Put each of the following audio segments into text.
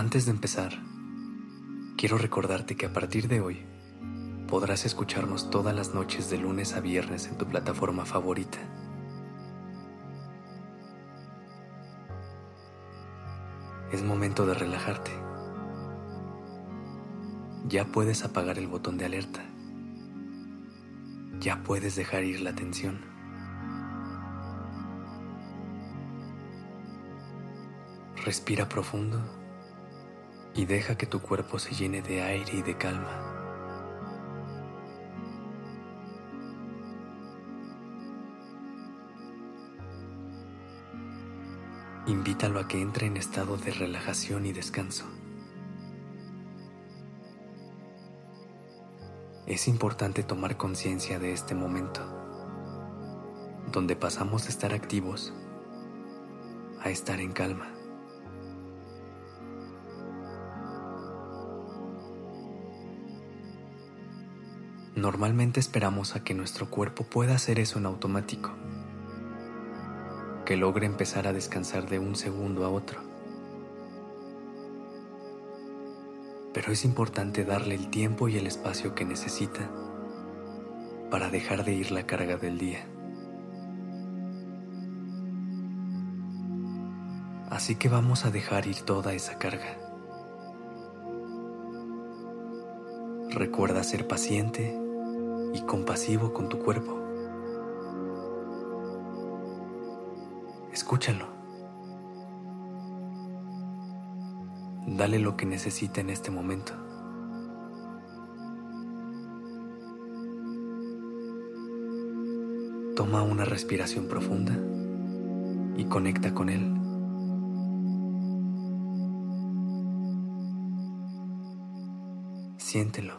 Antes de empezar, quiero recordarte que a partir de hoy podrás escucharnos todas las noches de lunes a viernes en tu plataforma favorita. Es momento de relajarte. Ya puedes apagar el botón de alerta ya puedes dejar ir la tensión. Respira profundo y deja que tu cuerpo se llene de aire y de calma. Invítalo a que entre en estado de relajación y descanso. es importante tomar conciencia de este momento, donde pasamos de estar activos a estar en calma. Normalmente esperamos a que nuestro cuerpo pueda hacer eso en automático, que logre empezar a descansar de un segundo a otro. pero es importante darle el tiempo y el espacio que necesita para dejar de ir la carga del día. Así que vamos a dejar ir toda esa carga. Recuerda ser paciente y compasivo con tu cuerpo. Escúchalo. Dale lo que necesita en este momento. Toma una respiración profunda y conecta con él. Siéntelo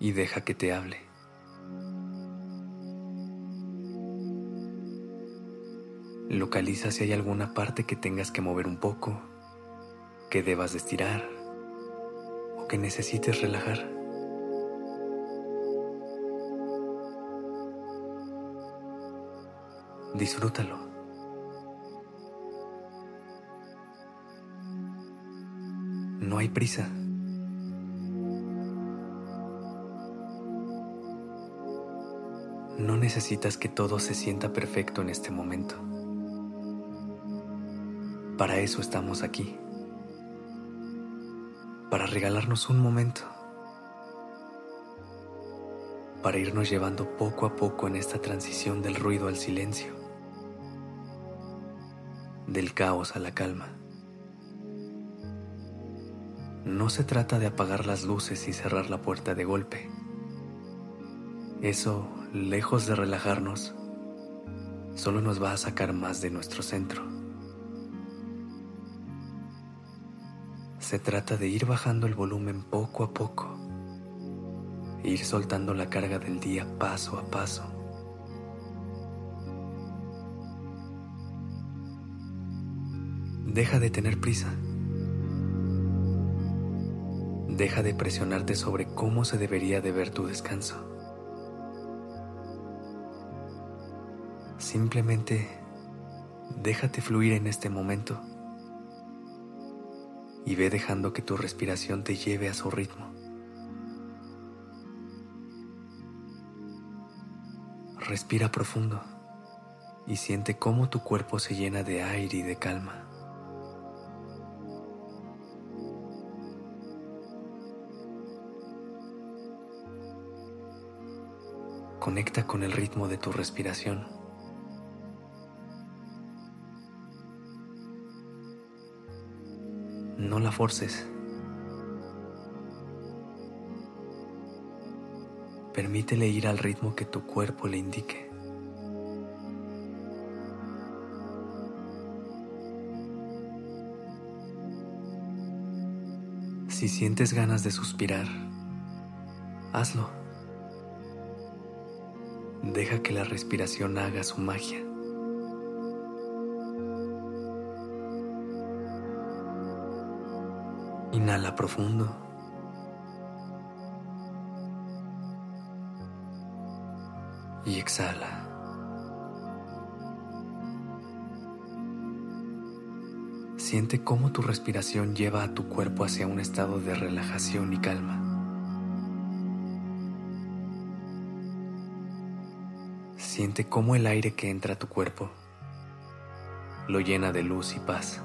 y deja que te hable. Localiza si hay alguna parte que tengas que mover un poco que debas de estirar o que necesites relajar. Disfrútalo. No hay prisa. No necesitas que todo se sienta perfecto en este momento. Para eso estamos aquí para regalarnos un momento, para irnos llevando poco a poco en esta transición del ruido al silencio, del caos a la calma. No se trata de apagar las luces y cerrar la puerta de golpe. Eso, lejos de relajarnos, solo nos va a sacar más de nuestro centro. Se trata de ir bajando el volumen poco a poco, ir soltando la carga del día paso a paso. Deja de tener prisa. Deja de presionarte sobre cómo se debería de ver tu descanso. Simplemente déjate fluir en este momento y ve dejando que tu respiración te lleve a su ritmo. Respira profundo y siente cómo tu cuerpo se llena de aire y de calma. Conecta con el ritmo de tu respiración. No la forces. Permítele ir al ritmo que tu cuerpo le indique. Si sientes ganas de suspirar, hazlo. Deja que la respiración haga su magia. Inhala profundo. Y exhala. Siente cómo tu respiración lleva a tu cuerpo hacia un estado de relajación y calma. Siente cómo el aire que entra a tu cuerpo lo llena de luz y paz.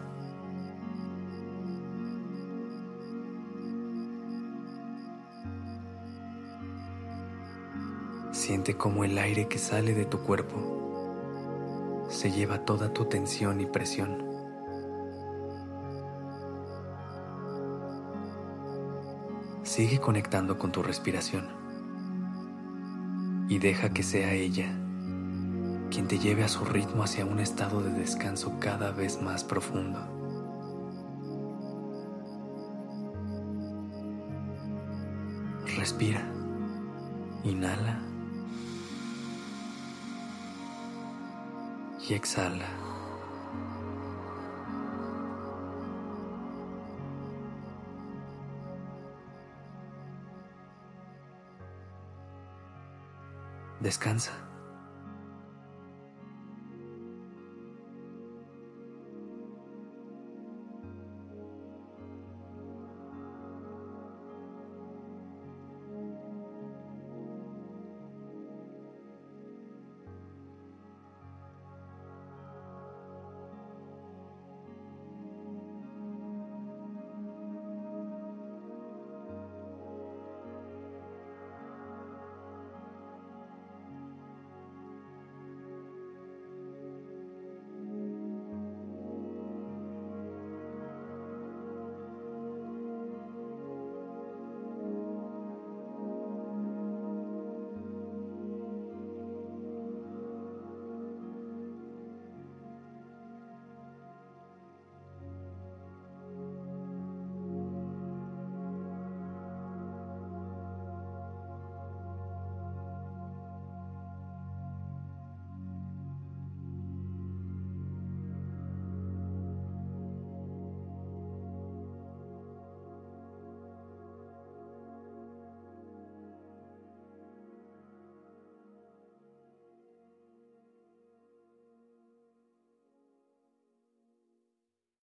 Siente cómo el aire que sale de tu cuerpo se lleva toda tu tensión y presión. Sigue conectando con tu respiración y deja que sea ella quien te lleve a su ritmo hacia un estado de descanso cada vez más profundo. Respira, inhala exhala. Descansa.